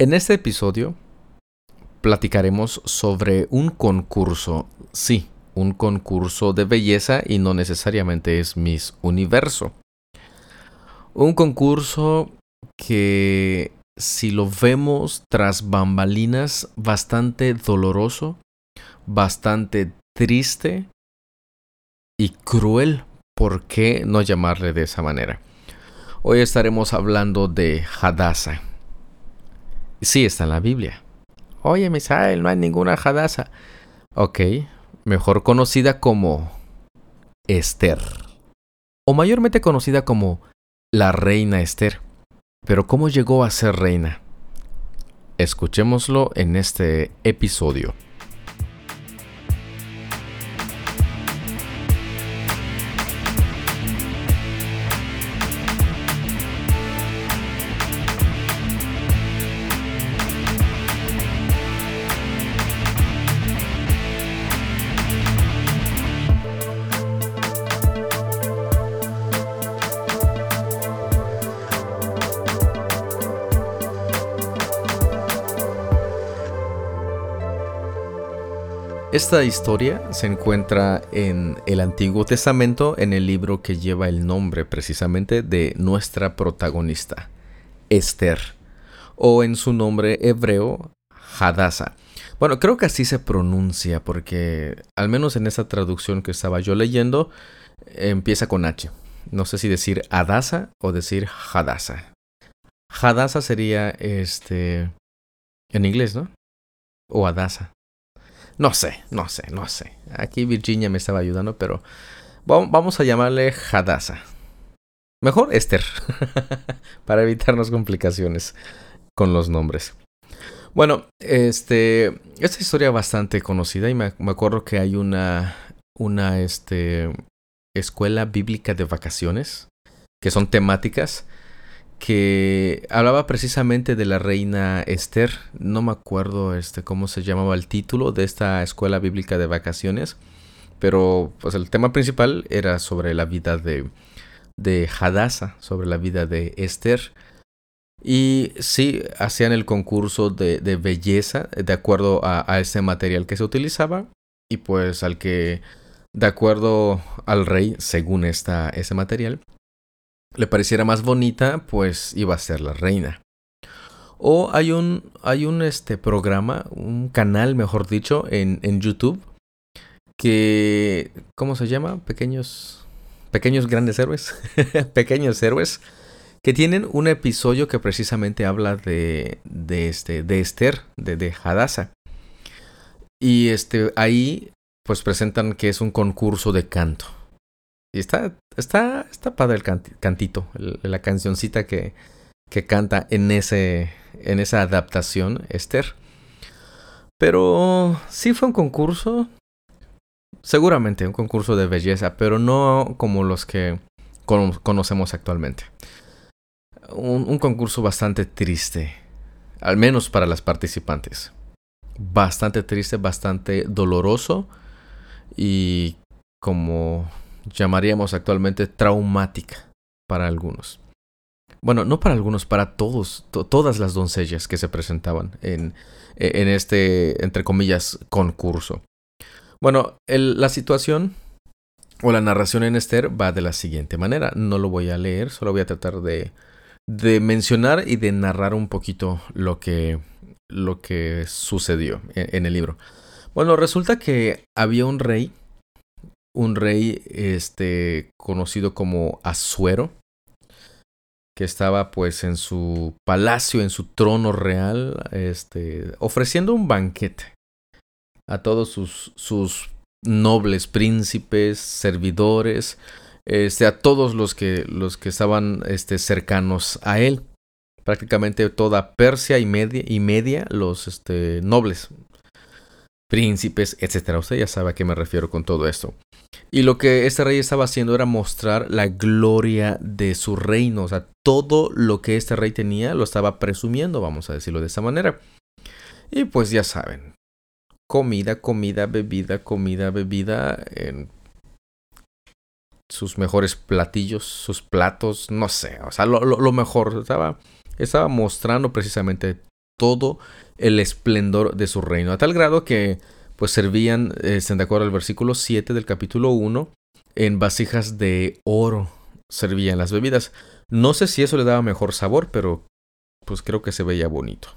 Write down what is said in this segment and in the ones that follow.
En este episodio platicaremos sobre un concurso, sí, un concurso de belleza y no necesariamente es Miss Universo. Un concurso que si lo vemos tras bambalinas, bastante doloroso, bastante triste y cruel. ¿Por qué no llamarle de esa manera? Hoy estaremos hablando de Hadassah. Sí, está en la Biblia. Oye, Misael, no hay ninguna Hadassah. Ok, mejor conocida como Esther. O mayormente conocida como la reina Esther. Pero ¿cómo llegó a ser reina? Escuchémoslo en este episodio. Esta historia se encuentra en el Antiguo Testamento en el libro que lleva el nombre precisamente de nuestra protagonista, Esther, o en su nombre hebreo, Hadassah. Bueno, creo que así se pronuncia porque al menos en esa traducción que estaba yo leyendo empieza con H. No sé si decir Hadassah o decir Hadassah. Hadassah sería este en inglés, ¿no? O Hadassah. No sé, no sé, no sé. Aquí Virginia me estaba ayudando, pero vamos a llamarle Hadassah. Mejor Esther, para evitarnos complicaciones con los nombres. Bueno, este, esta historia bastante conocida y me, acuerdo que hay una, una, este, escuela bíblica de vacaciones que son temáticas que hablaba precisamente de la reina Esther. No me acuerdo este, cómo se llamaba el título de esta escuela bíblica de vacaciones, pero pues el tema principal era sobre la vida de, de Hadassah, sobre la vida de Esther. Y sí, hacían el concurso de, de belleza de acuerdo a, a ese material que se utilizaba y pues al que, de acuerdo al rey, según esta, ese material, le pareciera más bonita, pues iba a ser la reina. O hay un, hay un este, programa, un canal, mejor dicho, en, en YouTube que, ¿cómo se llama? Pequeños, pequeños grandes héroes, pequeños héroes, que tienen un episodio que precisamente habla de, de, este, de Esther, de, de Hadassah. Y este, ahí pues presentan que es un concurso de canto. Y está, está, está padre el cantito, la cancioncita que, que canta en, ese, en esa adaptación, Esther. Pero sí fue un concurso, seguramente un concurso de belleza, pero no como los que conocemos actualmente. Un, un, concurso bastante triste, al menos para las participantes. Bastante triste, bastante doloroso y como llamaríamos actualmente traumática para algunos. Bueno, no para algunos, para todos, todas las doncellas que se presentaban en, e, en este, entre comillas, concurso. Bueno, la situación o la narración en Esther va de la siguiente manera. No lo voy a leer, solo voy a tratar de, de mencionar y de narrar un poquito lo que, lo que sucedió en, en el libro. Bueno, resulta que había un rey un rey este conocido como Asuero que estaba pues en su palacio, en su trono real, este ofreciendo un banquete a todos sus sus nobles príncipes, servidores, este a todos los que los que estaban este cercanos a él. Prácticamente toda Persia y media y media los este nobles príncipes, etcétera. Usted ya sabe a qué me refiero con todo esto. Y lo que este rey estaba haciendo era mostrar la gloria de su reino. O sea, todo lo que este rey tenía lo estaba presumiendo, vamos a decirlo de esa manera. Y pues ya saben, comida, comida, bebida, comida, bebida, en sus mejores platillos, sus platos, no sé, o sea, lo, lo, lo mejor. Estaba, estaba mostrando precisamente todo el esplendor de su reino, a tal grado que pues servían, eh, de acuerdo al versículo 7 del capítulo 1, en vasijas de oro servían las bebidas. No sé si eso le daba mejor sabor, pero pues creo que se veía bonito.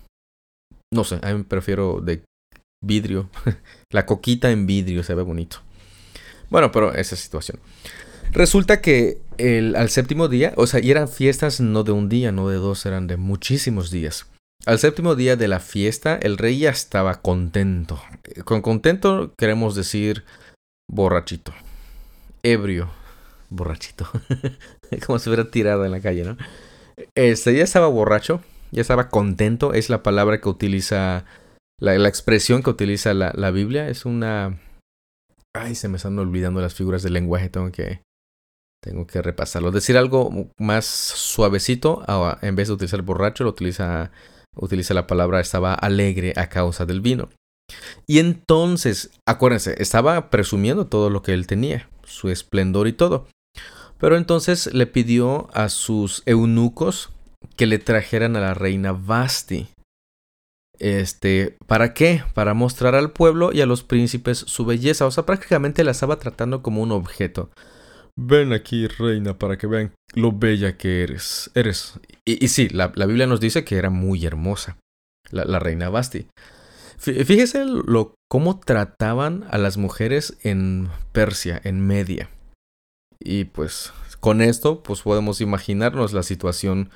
No sé, a mí prefiero de vidrio. La coquita en vidrio se ve bonito. Bueno, pero esa situación. Resulta que el, al séptimo día, o sea, y eran fiestas no de un día, no de dos, eran de muchísimos días. Al séptimo día de la fiesta, el rey ya estaba contento. Con contento queremos decir borrachito, ebrio, borrachito, como si hubiera tirado en la calle, ¿no? Este ya estaba borracho, ya estaba contento, es la palabra que utiliza, la, expresión que utiliza la, Biblia, es una... Ay, se me están olvidando las figuras del lenguaje, tengo que, tengo que repasarlo. Decir algo más suavecito, en vez de utilizar borracho, lo utiliza utiliza la palabra estaba alegre a causa del vino. Y entonces, acuérdense, estaba presumiendo todo lo que él tenía, su esplendor y todo. Pero entonces le pidió a sus eunucos que le trajeran a la reina Basti. Este, ¿para qué? Para mostrar al pueblo y a los príncipes su belleza. O sea, prácticamente la estaba tratando como un objeto. Ven aquí, reina, para que vean lo bella que eres. Eres. Y, sí, la, Biblia nos dice que era muy hermosa, la, reina Basti. Fíjese lo, cómo trataban a las mujeres en Persia, en Media. Y pues con esto, pues podemos imaginarnos la situación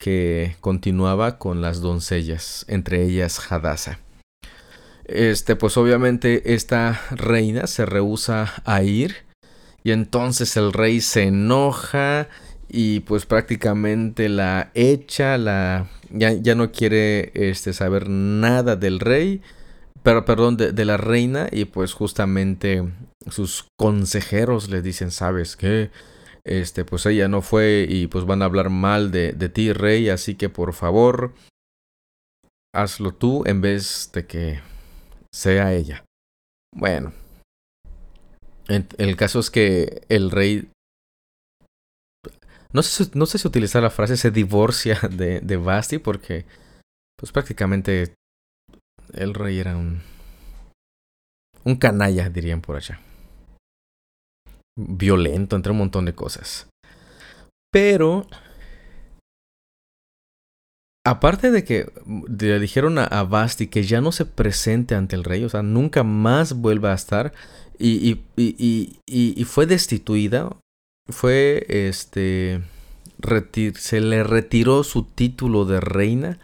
que continuaba con las doncellas, entre ellas Hadassah. Este, pues obviamente esta reina se rehúsa a ir y entonces el rey se enoja y pues prácticamente la echa, la ya, ya no quiere este, saber nada del rey, pero perdón, de, la reina y pues justamente sus consejeros le dicen, ¿sabes qué? Este, pues ella no fue y pues van a hablar mal de, de ti, rey, así que por favor, hazlo tú en vez de que sea ella. Bueno, el caso es que el rey. No sé, no sé si utilizar la frase se divorcia de, de Basti porque, pues prácticamente el rey era un. Un canalla, dirían por allá. Violento, entre un montón de cosas. Pero. Aparte de que le dijeron a, a Basti que ya no se presente ante el rey, o sea, nunca más vuelva a estar y, y, y, fue destituida, fue este, se le retiró su título de reina.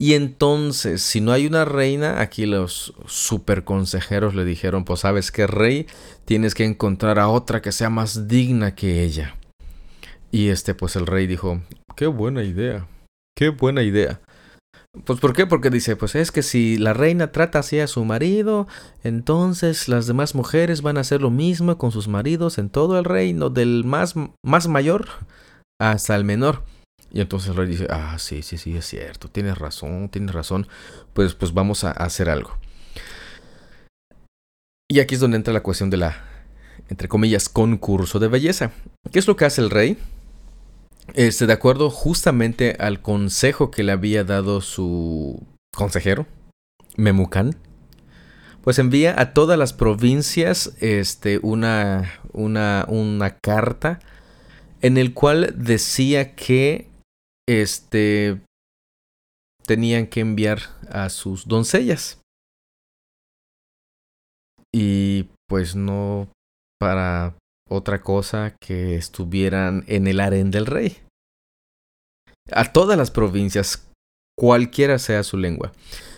Y entonces, si no hay una reina, aquí los super consejeros le dijeron, pues sabes que rey, tienes que encontrar a otra que sea más digna que ella. Y este, pues el rey dijo, qué buena idea, qué buena idea. Pues ¿por qué? Porque dice, pues es que si la reina trata así a su marido, entonces las demás mujeres van a hacer lo mismo con sus maridos en todo el reino, del más, más mayor hasta el menor. Y entonces el rey dice, ah, sí, sí, sí, es cierto, tienes razón, tienes razón, pues, pues vamos a hacer algo. Y aquí es donde entra la cuestión de la, entre comillas, concurso de belleza. ¿Qué es lo que hace el rey? Este, de acuerdo justamente al consejo que le había dado su consejero, Memucan, pues envía a todas las provincias este, una, una, una carta en el cual decía que este, tenían que enviar a sus doncellas. Y pues no para otra cosa que estuvieran en el harén del rey. A todas las provincias, cualquiera sea su lengua.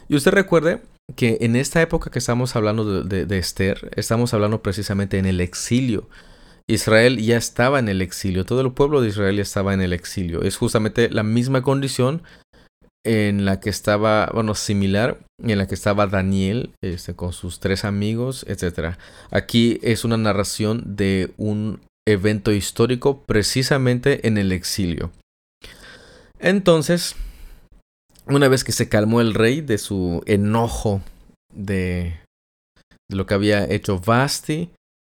Y usted recuerde que en esta época que estamos hablando de, Esther, estamos hablando precisamente en el exilio. Israel ya estaba en el exilio, todo el pueblo de Israel ya estaba en el exilio. Es justamente la misma condición en la que estaba, bueno, similar, en la que estaba Daniel este, con sus tres amigos, etc. Aquí es una narración de un evento histórico precisamente en el exilio. Entonces, una vez que se calmó el rey de su enojo de, de lo que había hecho Basti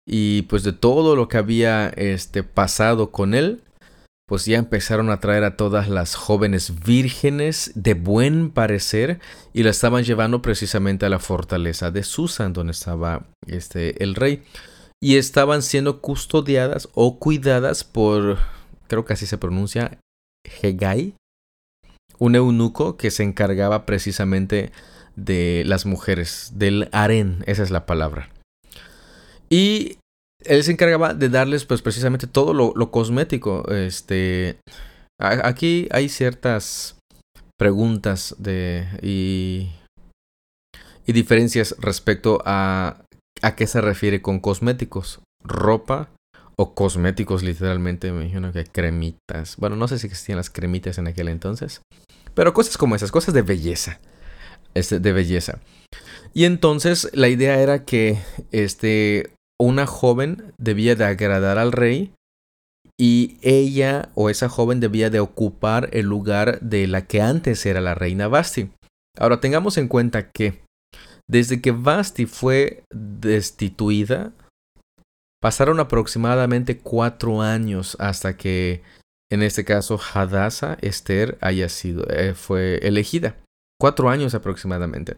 y pues de todo lo que había este, pasado con él, pues ya empezaron a traer a todas las jóvenes vírgenes de buen parecer y la estaban llevando precisamente a la fortaleza de Susan, donde estaba este, el rey. Y estaban siendo custodiadas o cuidadas por, creo que así se pronuncia, Hegai, un eunuco que se encargaba precisamente de las mujeres, del harén, esa es la palabra. Y él se encargaba de darles pues precisamente todo lo, cosmético. Este, aquí hay ciertas preguntas de, y, y diferencias respecto a a qué se refiere con cosméticos. Ropa o cosméticos literalmente, me imagino que cremitas. Bueno, no sé si existían las cremitas en aquel entonces. Pero cosas como esas, cosas de belleza. Este, de belleza. Y entonces la idea era que este, una joven debía de agradar al rey y ella o esa joven debía de ocupar el lugar de la que antes era la reina Basti. Ahora tengamos en cuenta que desde que Basti fue destituida, pasaron aproximadamente cuatro años hasta que, en este caso, Hadassah Esther haya sido, eh, fue elegida. Cuatro años aproximadamente.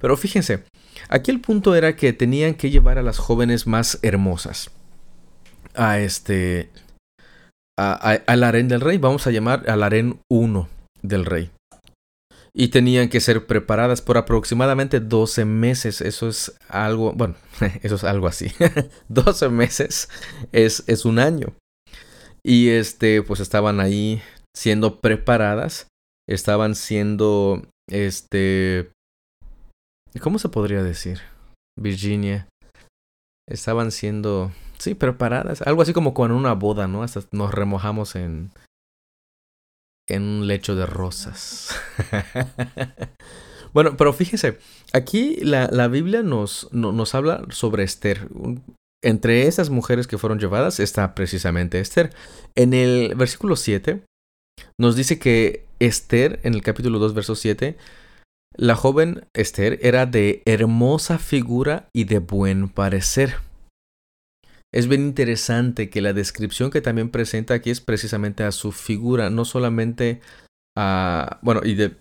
Pero fíjense, aquí el punto era que tenían que llevar a las jóvenes más hermosas a este al harén del rey. Vamos a llamar al harén 1 del rey. Y tenían que ser preparadas por aproximadamente 12 meses. Eso es algo, bueno, eso es algo así. 12 meses es, es un año. Y este, pues estaban ahí siendo preparadas. Estaban siendo, este, ¿Cómo se podría decir? Virginia. Estaban siendo, sí, preparadas. Algo así como con una boda, ¿no? Hasta nos remojamos en, en un lecho de rosas. bueno, pero fíjense, aquí la, la Biblia nos, nos habla sobre Esther. Entre esas mujeres que fueron llevadas está precisamente Esther. En el versículo 7 nos dice que Esther, en el capítulo 2, verso 7, la joven Esther era de hermosa figura y de buen parecer. Es bien interesante que la descripción que también presenta aquí es precisamente a su figura, no solamente a, bueno, y de,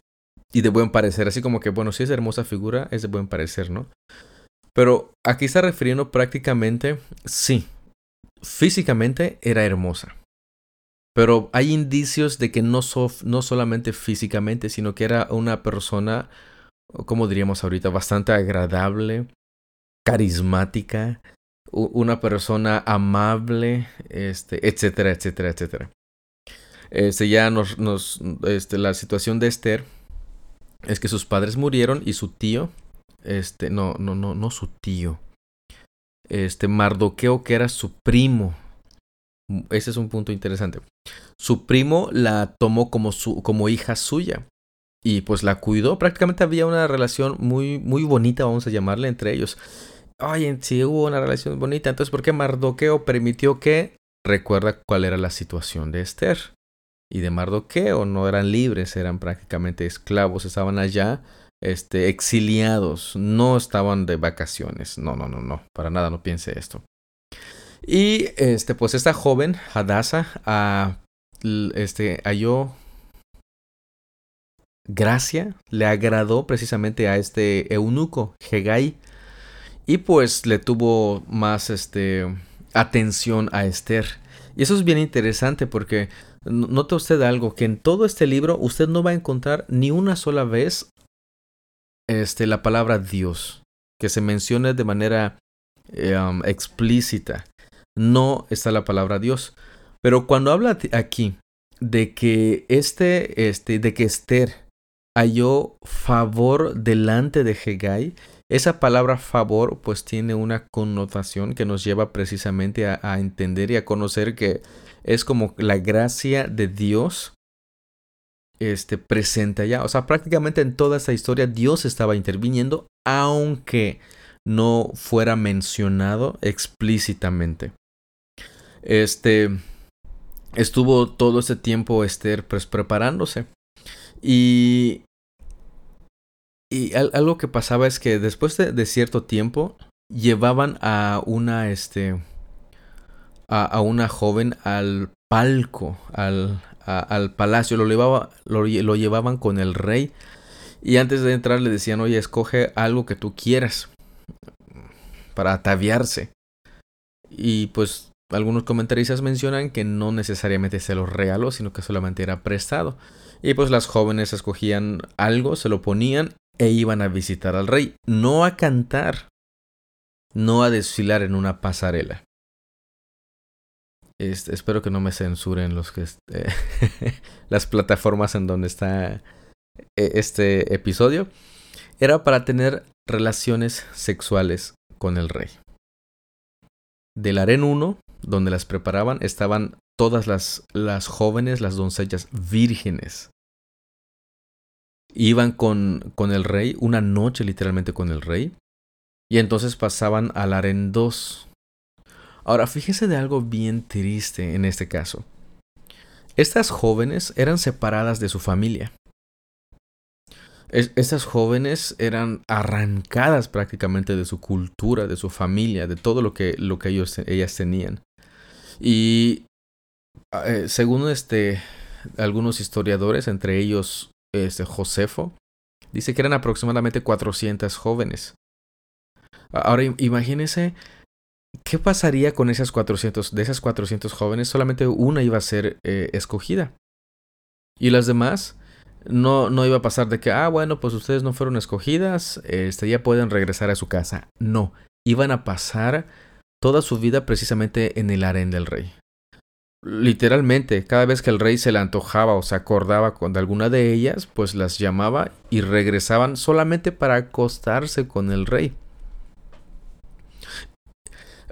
y de buen parecer, así como que, bueno, si es hermosa figura, es de buen parecer, ¿no? Pero aquí está refiriendo prácticamente, sí, físicamente era hermosa. Pero hay indicios de que no, no solamente físicamente, sino que era una persona, como diríamos ahorita, bastante agradable, carismática, una persona amable, este, etcétera, etcétera, etcétera. Este, ya nos, nos este, la situación de Esther es que sus padres murieron y su tío, este, no, no, no, no su tío, este, Mardoqueo, que era su primo, ese es un punto interesante. Su primo la tomó como, su, como hija suya y pues la cuidó. Prácticamente había una relación muy, muy bonita, vamos a llamarle, entre ellos. Oye, sí hubo una relación bonita. Entonces, ¿por qué Mardoqueo permitió que... Recuerda cuál era la situación de Esther y de Mardoqueo. No eran libres, eran prácticamente esclavos. Estaban allá este, exiliados. No estaban de vacaciones. No, no, no, no. Para nada no piense esto. Y este, pues esta joven, Hadassah, este, halló gracia, le agradó precisamente a este eunuco, Hegai, y pues le tuvo más este, atención a Esther. Y eso es bien interesante porque nota usted algo, que en todo este libro usted no va a encontrar ni una sola vez este, la palabra Dios, que se mencione de manera eh, explícita no está la palabra Dios. Pero cuando habla aquí de que este, este, de que Esther halló favor delante de Hegai, esa palabra favor pues tiene una connotación que nos lleva precisamente a, entender y a conocer que es como la gracia de Dios este, presente allá. O sea, prácticamente en toda esta historia Dios estaba interviniendo, aunque no fuera mencionado explícitamente. Este estuvo todo ese tiempo Esther pues preparándose. Y, y algo que pasaba es que después de, cierto tiempo llevaban a una este a, a, una joven al palco, al, al palacio, lo, llevaba, lo, lo llevaban con el rey y antes de entrar le decían, oye, escoge algo que tú quieras para ataviarse. Y pues algunos comentaristas mencionan que no necesariamente se lo regaló, sino que solamente era prestado. Y pues las jóvenes escogían algo, se lo ponían e iban a visitar al rey, no a cantar, no a desfilar en una pasarela. Espero que no me censuren los eh, las plataformas en donde está eh, este episodio. Era para tener relaciones sexuales con el rey. Del harén 1, donde las preparaban, estaban todas las, las jóvenes, las doncellas vírgenes. Iban con, con el rey, una noche literalmente con el rey, y entonces pasaban al harén 2. Ahora, fíjese de algo bien triste en este caso. Estas jóvenes eran separadas de su familia estas jóvenes eran arrancadas prácticamente de su cultura, de su familia, de todo lo que, lo que ellos, ellas tenían. Y eh, según este, algunos historiadores, entre ellos este, Josefo, dice que eran aproximadamente 400 jóvenes. Ahora imagínense qué pasaría con esas 400, de esas 400 jóvenes, solamente una iba a ser eh, escogida. Y las demás no, no iba a pasar de que, ah, bueno, pues ustedes no fueron escogidas, este, ya pueden regresar a su casa. No, iban a pasar toda su vida precisamente en el harén del rey. Literalmente, cada vez que el rey se le antojaba o se acordaba con alguna de ellas, pues las llamaba y regresaban solamente para acostarse con el rey.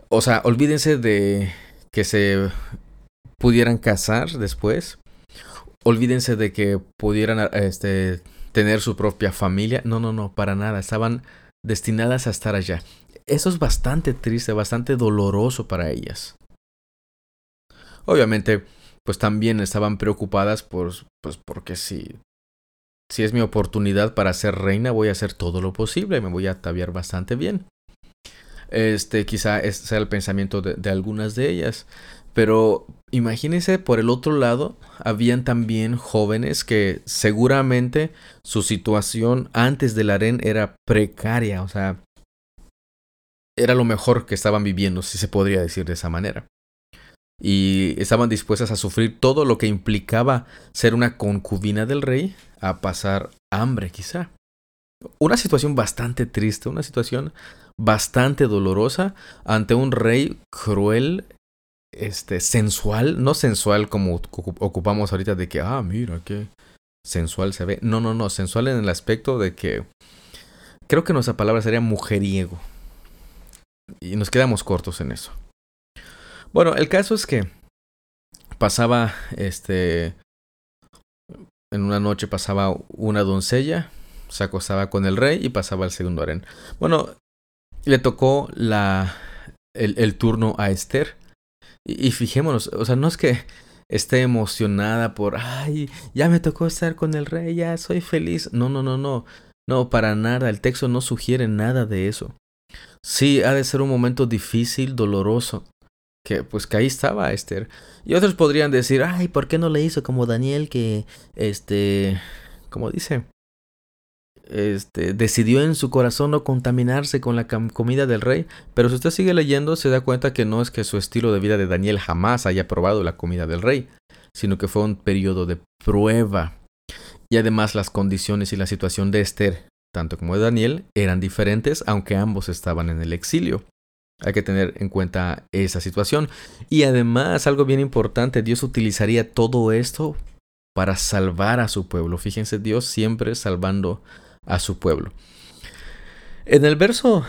O sea, olvídense de que se pudieran casar después olvídense de que pudieran este, tener su propia familia. No, no, no, para nada. Estaban destinadas a estar allá. Eso es bastante triste, bastante doloroso para ellas. Obviamente, pues también estaban preocupadas por, pues porque si, si es mi oportunidad para ser reina, voy a hacer todo lo posible, me voy a ataviar bastante bien. Este, quizá ese sea el pensamiento de, de algunas de ellas. Pero imagínense por el otro lado, habían también jóvenes que seguramente su situación antes del harén era precaria, o sea, era lo mejor que estaban viviendo, si se podría decir de esa manera. Y estaban dispuestas a sufrir todo lo que implicaba ser una concubina del rey, a pasar hambre quizá. Una situación bastante triste, una situación bastante dolorosa ante un rey cruel este, sensual, no sensual como ocupamos ahorita de que, ah, mira, qué sensual se ve. No, no, no, sensual en el aspecto de que creo que nuestra palabra sería mujeriego. Y nos quedamos cortos en eso. Bueno, el caso es que pasaba, este, en una noche pasaba una doncella, se acostaba con el rey y pasaba al segundo harén. Bueno, le tocó la, el, el turno a Esther. Y, fijémonos, o sea, no es que esté emocionada por, ay, ya me tocó estar con el rey, ya soy feliz. No, no, no, no. No, para nada. El texto no sugiere nada de eso. Sí, ha de ser un momento difícil, doloroso. Que pues que ahí estaba Esther. Y otros podrían decir, ay, ¿por qué no le hizo como Daniel que, este, como dice, este, decidió en su corazón no contaminarse con la comida del rey, pero si usted sigue leyendo se da cuenta que no es que su estilo de vida de Daniel jamás haya probado la comida del rey, sino que fue un periodo de prueba. Y además las condiciones y la situación de Esther, tanto como de Daniel, eran diferentes, aunque ambos estaban en el exilio. Hay que tener en cuenta esa situación. Y además, algo bien importante, Dios utilizaría todo esto para salvar a su pueblo. Fíjense, Dios siempre salvando su pueblo. En el verso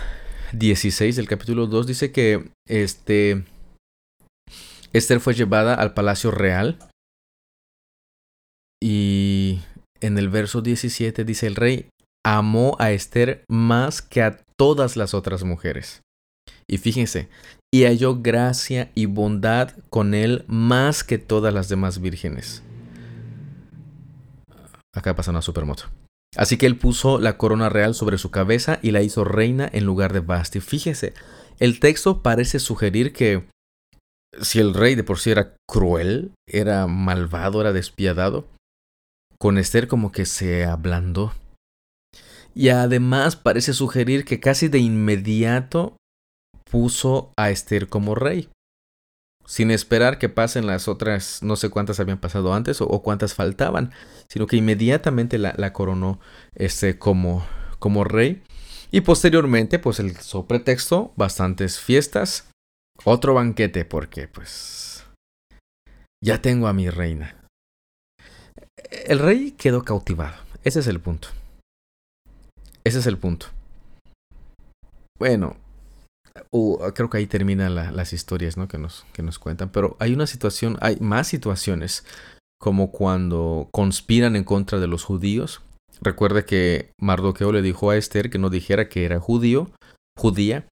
16 del capítulo 2 dice que este Esther fue llevada al palacio real y en el verso 17 dice el rey amó a Esther más que a todas las otras mujeres. Y fíjense, y halló gracia y bondad con él más que todas las demás vírgenes. Acá pasa una supermoto. Así que él puso la corona real sobre su cabeza y la hizo reina en lugar de Basti. Fíjese, el texto parece sugerir que si el rey de por sí era cruel, era malvado, era despiadado, con Esther como que se ablandó. Y además parece sugerir que casi de inmediato puso a Esther como rey, sin esperar que pasen las otras, no sé cuántas habían pasado antes o, cuántas faltaban, sino que inmediatamente la, coronó este, como, como rey. Y posteriormente, pues el pretexto, bastantes fiestas, otro banquete, porque pues ya tengo a mi reina. El rey quedó cautivado, ese es el punto. Ese es el punto. Bueno, creo que ahí terminan las historias ¿no? que, nos, que nos cuentan. Pero hay una situación, hay más situaciones como cuando conspiran en contra de los judíos. Recuerde que Mardoqueo le dijo a Esther que no dijera que era judío, judía.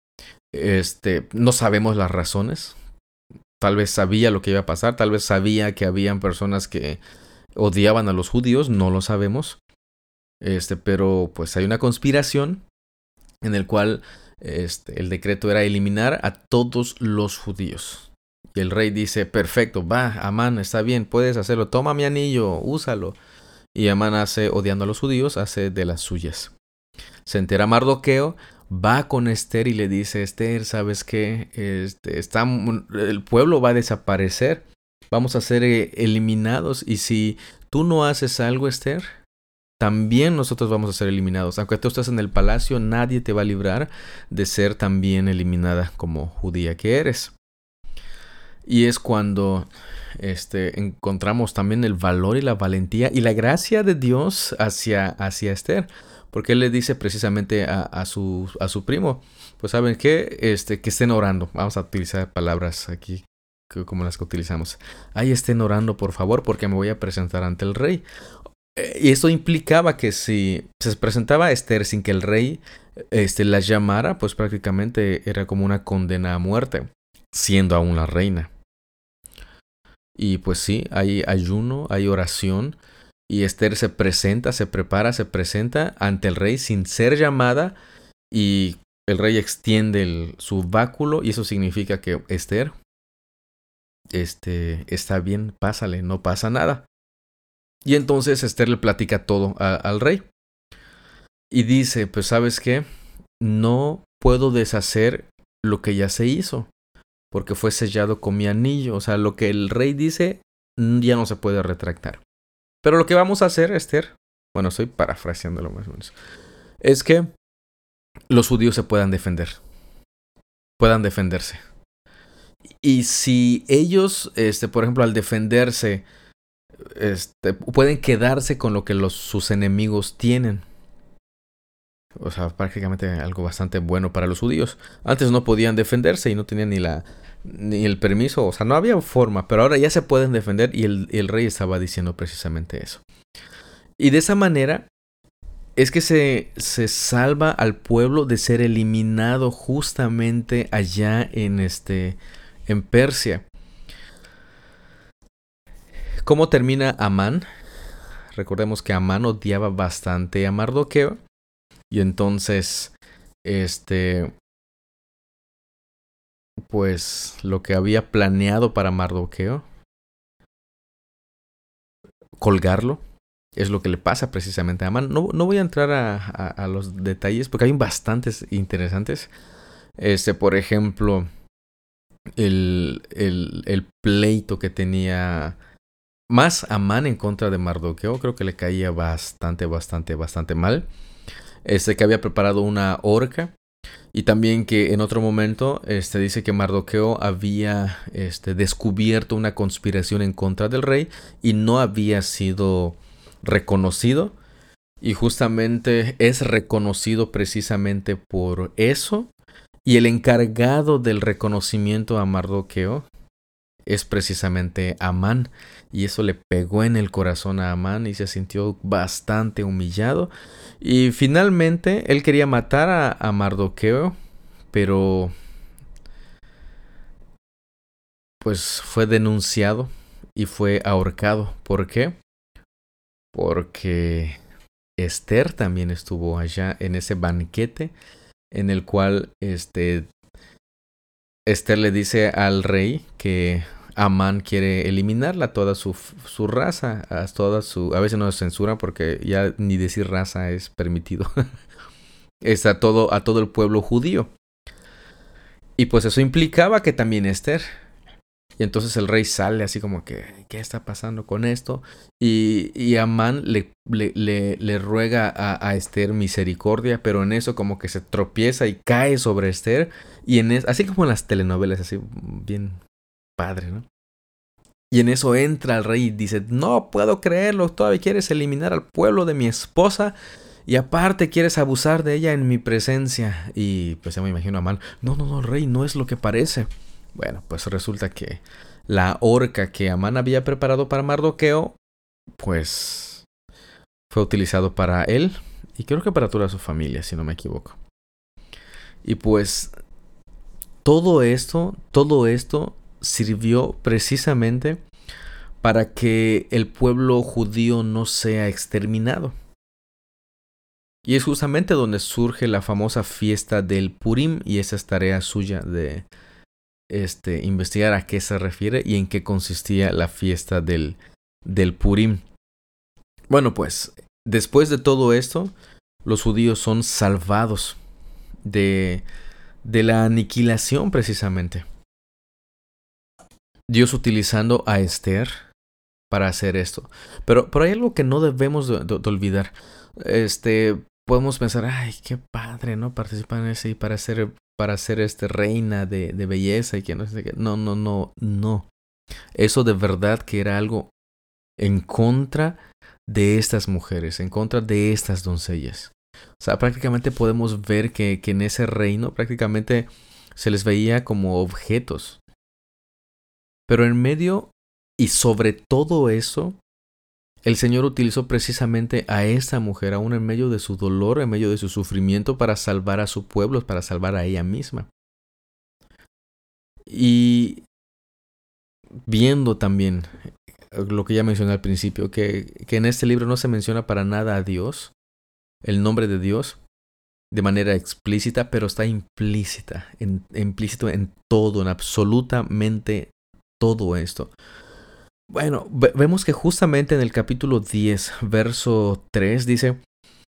Este, no sabemos las razones. Tal vez sabía lo que iba a pasar, tal vez sabía que habían personas que odiaban a los judíos, no lo sabemos. Este, pero pues hay una conspiración en el cual este, el decreto era eliminar a todos los judíos. Y el rey dice, perfecto, va, Amán, está bien, puedes hacerlo, toma mi anillo, úsalo. Y Amán hace, odiando a los judíos, hace de las suyas. Se entera Mardoqueo, va con Esther y le dice, Esther, ¿sabes qué? Este, está, el pueblo va a desaparecer, vamos a ser eh, eliminados. Y si tú no haces algo, Esther, también nosotros vamos a ser eliminados. Aunque tú estés en el palacio, nadie te va a librar de ser también eliminada como judía que eres. Y es cuando este, encontramos también el valor y la valentía y la gracia de Dios hacia, hacia Esther. Porque él le dice precisamente a, su, a su primo, pues saben qué, este, que estén orando. Vamos a utilizar palabras aquí como las que utilizamos. Ahí estén orando, por favor, porque me voy a presentar ante el rey. Y esto implicaba que si se presentaba a Esther sin que el rey este, la llamara, pues prácticamente era como una condena a muerte, siendo aún la reina. Y pues sí, hay ayuno, hay oración, y Esther se presenta, se prepara, se presenta ante el rey sin ser llamada, y el rey extiende su báculo, y eso significa que Esther este, está bien, pásale, no pasa nada. Y entonces Esther le platica todo al rey. Y dice, pues sabes qué, no puedo deshacer lo que ya se hizo, porque fue sellado con mi anillo. O sea, lo que el rey dice ya no se puede retractar. Pero lo que vamos a hacer, Esther, bueno, estoy parafraseándolo más o menos, es que los judíos se puedan defender. Puedan defenderse. Y si ellos, este, por ejemplo, al defenderse, este, pueden quedarse con lo que sus enemigos tienen. O sea, prácticamente algo bastante bueno para los judíos. Antes no podían defenderse y no tenían ni la ni el permiso, o sea, no había forma, pero ahora ya se pueden defender y el, el rey estaba diciendo precisamente eso. Y de esa manera es que se, se salva al pueblo de ser eliminado justamente allá en este en Persia. ¿Cómo termina Amán? Recordemos que Amán odiaba bastante a Mardoqueo. Y entonces, este, pues lo que había planeado para Mardoqueo, colgarlo, es lo que le pasa precisamente a Amán. No, no voy a entrar a, los detalles porque hay bastantes interesantes. Este, por ejemplo, el, el, el pleito que tenía más Amán en contra de Mardoqueo, creo que le caía bastante, bastante, bastante mal. Este que había preparado una horca. Y también que en otro momento este, dice que Mardoqueo había este, descubierto una conspiración en contra del rey y no había sido reconocido. Y justamente es reconocido precisamente por eso. Y el encargado del reconocimiento a Mardoqueo es precisamente Amán. Y eso le pegó en el corazón a Amán y se sintió bastante humillado. Y finalmente él quería matar a, a Mardoqueo, pero pues fue denunciado y fue ahorcado. ¿Por qué? Porque Esther también estuvo allá en ese banquete en el cual este Esther le dice al rey que Amán quiere eliminarla, toda su, su raza, a, toda su, a veces no censura porque ya ni decir raza es permitido. es a todo, a todo el pueblo judío. Y pues eso implicaba que también Esther. Y entonces el rey sale así como que, ¿qué está pasando con esto? Y, y Amán le, le, le, ruega a, a, Esther misericordia, pero en eso como que se tropieza y cae sobre Esther. Y en es, así como en las telenovelas, así bien padre, ¿no? Y en eso entra el rey y dice, no puedo creerlo, todavía quieres eliminar al pueblo de mi esposa y aparte quieres abusar de ella en mi presencia. Y pues ya me imagino a mal, no, no, no, rey, no es lo que parece. Bueno, pues resulta que la horca que Amán había preparado para Mardoqueo, pues fue utilizado para él y creo que para toda su familia, si no me equivoco. Y pues todo esto, todo esto sirvió precisamente para que el pueblo judío no sea exterminado. Y es justamente donde surge la famosa fiesta del Purim y esa es tarea suya de este, investigar a qué se refiere y en qué consistía la fiesta del, del Purim. Bueno, pues después de todo esto, los judíos son salvados de, de la aniquilación precisamente. Dios utilizando a Esther para hacer esto. Pero, pero hay algo que no debemos de olvidar. Este, podemos pensar, ay, qué padre, ¿no? Participar en ese y para ser, para ser este reina de, de belleza y que no sé qué. No, no, no, no. Eso de verdad que era algo en contra de estas mujeres, en contra de estas doncellas. O sea, prácticamente podemos ver que, que en ese reino prácticamente se les veía como objetos. Pero en medio y sobre todo eso, el Señor utilizó precisamente a esa mujer, aún en medio de su dolor, en medio de su sufrimiento, para salvar a su pueblo, para salvar a ella misma. Y viendo también lo que ya mencioné al principio, que, que en este libro no se menciona para nada a Dios, el nombre de Dios, de manera explícita, pero está implícita, en, implícito en todo, en absolutamente todo esto. Bueno, vemos que justamente en el capítulo 10, verso 3 dice,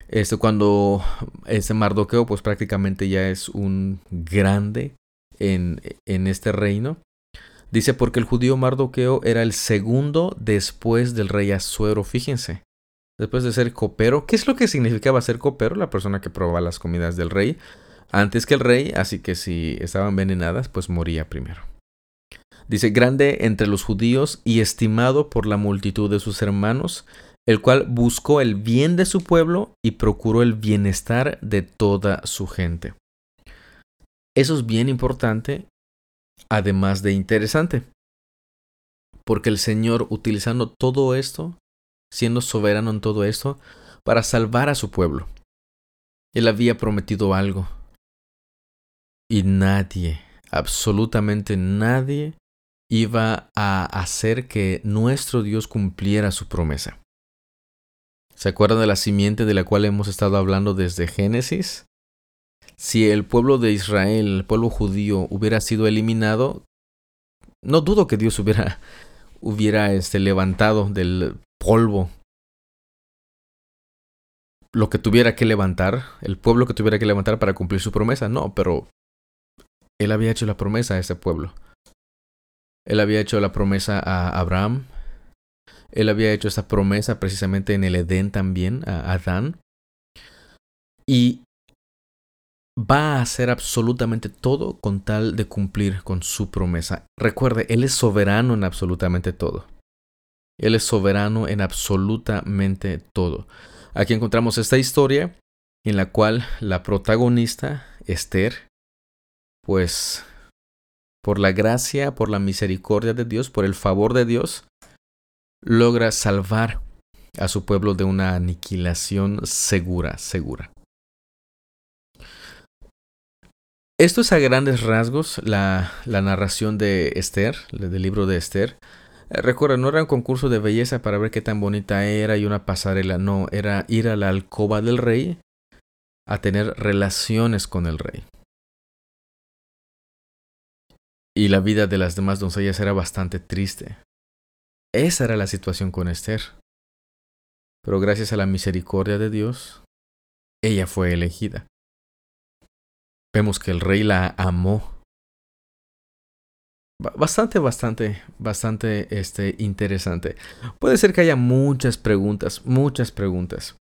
esto cuando ese Mardoqueo pues prácticamente ya es un grande en, en este reino. Dice, porque el judío Mardoqueo era el segundo después del rey Asuero, fíjense. Después de ser copero, ¿qué es lo que significaba ser copero? La persona que probaba las comidas del rey antes que el rey, así que si estaban envenenadas, pues moría primero. Dice, grande entre los judíos y estimado por la multitud de sus hermanos, el cual buscó el bien de su pueblo y procuró el bienestar de toda su gente. Eso es bien importante, además de interesante, porque el Señor utilizando todo esto, siendo soberano en todo esto, para salvar a su pueblo. Él había prometido algo. Y nadie, absolutamente nadie, iba a hacer que nuestro Dios cumpliera su promesa. ¿Se acuerdan de la simiente de la cual hemos estado hablando desde Génesis? Si el pueblo de Israel, el pueblo judío, hubiera sido eliminado, no dudo que Dios hubiera, este, levantado del polvo lo que tuviera que levantar, el pueblo que tuviera que levantar para cumplir su promesa. No, pero Él había hecho la promesa a ese pueblo. Él había hecho la promesa a Abraham. Él había hecho esa promesa precisamente en el Edén también, a Adán. Y va a hacer absolutamente todo con tal de cumplir con su promesa. Recuerde, Él es soberano en absolutamente todo. Él es soberano en absolutamente todo. Aquí encontramos esta historia en la cual la protagonista, Esther, pues por la gracia, por la misericordia de Dios, por el favor de Dios, logra salvar a su pueblo de una aniquilación segura, segura. Esto es a grandes rasgos la, la narración de Esther, del libro de Esther. Eh, recuerda, no era un concurso de belleza para ver qué tan bonita era y una pasarela, no, era ir a la alcoba del rey a tener relaciones con el rey. Y la vida de las demás doncellas era bastante triste. Esa era la situación con Esther. Pero gracias a la misericordia de Dios, ella fue elegida. Vemos que el rey la amó. Bastante, bastante, bastante este, interesante. Puede ser que haya muchas preguntas, muchas preguntas.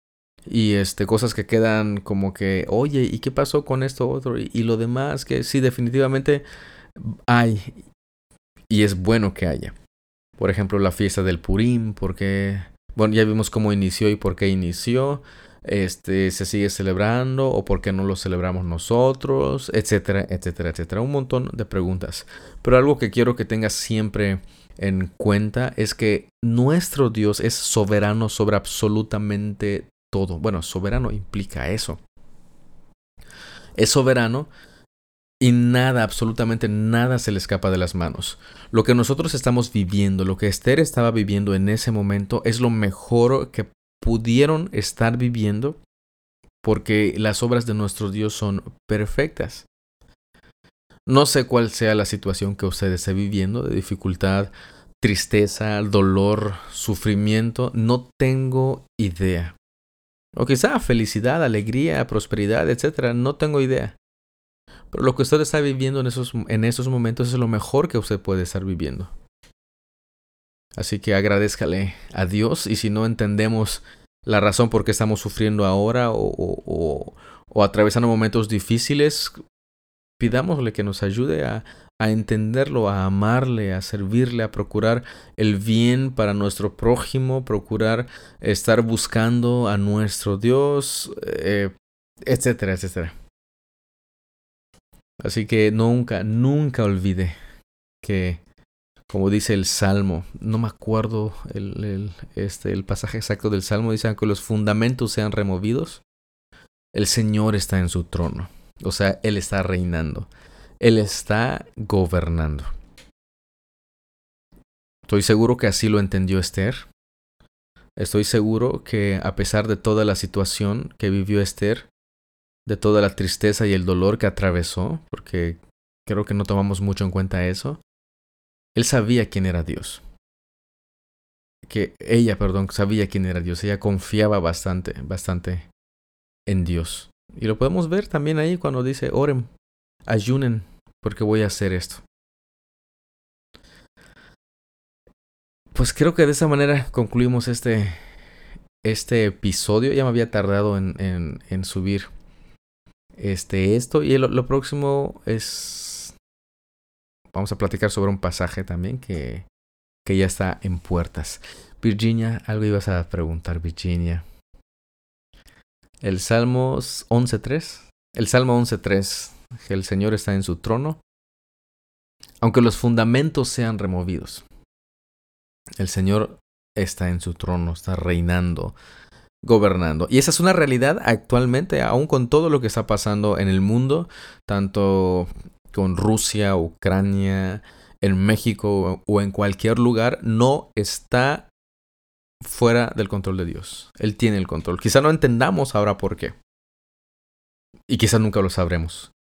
Y este, cosas que quedan como que, oye, ¿y qué pasó con esto otro? Y, y lo demás, que sí, definitivamente hay. Y es bueno que haya. Por ejemplo, la fiesta del Purim, porque, bueno, ya vimos cómo inició y por qué inició. Este, se sigue celebrando o por qué no lo celebramos nosotros, etcétera, etcétera, etcétera. Un montón de preguntas. Pero algo que quiero que tengas siempre en cuenta es que nuestro Dios es soberano sobre absolutamente todo. Bueno, soberano implica eso. Es soberano y nada, absolutamente nada se le escapa de las manos. Lo que nosotros estamos viviendo, lo que Esther estaba viviendo en ese momento, es lo mejor que pudieron estar viviendo porque las obras de nuestro Dios son perfectas. No sé cuál sea la situación que usted esté viviendo, de dificultad, tristeza, dolor, sufrimiento, no tengo idea. O quizá felicidad, alegría, prosperidad, etc. No tengo idea. Pero lo que usted está viviendo en esos, en esos momentos es lo mejor que usted puede estar viviendo. Así que agradezcale a Dios y si no entendemos la razón por qué estamos sufriendo ahora o, o, atravesando momentos difíciles, pidámosle que nos ayude a, a entenderlo, a amarle, a servirle, a procurar el bien para nuestro prójimo, procurar estar buscando a nuestro Dios, eh, etcétera, etcétera. Así que nunca, nunca olvide que, como dice el Salmo, no me acuerdo el, el, este, el pasaje exacto del Salmo, dice, que los fundamentos sean removidos, el Señor está en su trono. O sea, Él está reinando. Él está gobernando. Estoy seguro que así lo entendió Esther. Estoy seguro que a pesar de toda la situación que vivió Esther, de toda la tristeza y el dolor que atravesó, porque creo que no tomamos mucho en cuenta eso, él sabía quién era Dios. Que ella, perdón, sabía quién era Dios. Ella confiaba bastante, bastante en Dios. Y lo podemos ver también ahí cuando dice, oren, ayunen, porque voy a hacer esto. Pues creo que de esa manera concluimos este, este episodio. Ya me había tardado en, en, en subir este, esto. Y lo, lo, próximo es... Vamos a platicar sobre un pasaje también que, que ya está en puertas. Virginia, algo ibas a preguntar, Virginia. El Salmo 11.3. El Salmo 11.3 que el Señor está en su trono, aunque los fundamentos sean removidos. El Señor está en su trono, está reinando, gobernando. Y esa es una realidad actualmente, aún con todo lo que está pasando en el mundo, tanto con Rusia, Ucrania, en México o en cualquier lugar, no está fuera del control de Dios. Él tiene el control. Quizá no entendamos ahora por qué. Y quizá nunca lo sabremos.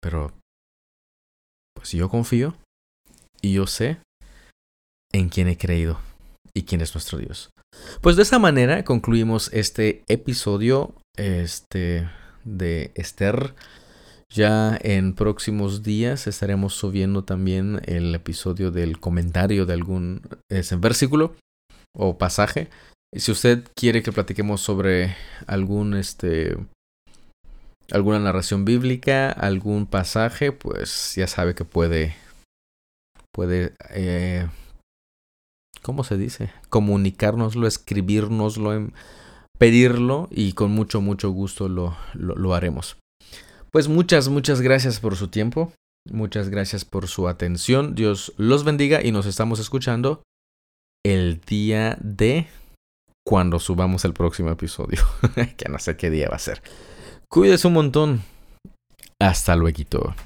Pero, pues yo confío y yo sé en quién he creído y quién es nuestro Dios. Pues de esa manera concluimos este episodio este, de Esther. Ya en próximos días estaremos subiendo también el episodio del comentario de algún versículo o pasaje. Si usted quiere que platiquemos sobre algún este alguna narración bíblica, algún pasaje, pues ya sabe que puede, puede, eh, ¿cómo se dice? Comunicárnoslo, escribirnoslo, em, pedirlo y con mucho, mucho gusto lo, lo, lo haremos. Pues muchas, muchas gracias por su tiempo, muchas gracias por su atención, Dios los bendiga y nos estamos escuchando el día de cuando subamos el próximo episodio, que no sé qué día va a ser. Cuídese un montón. Hasta luego.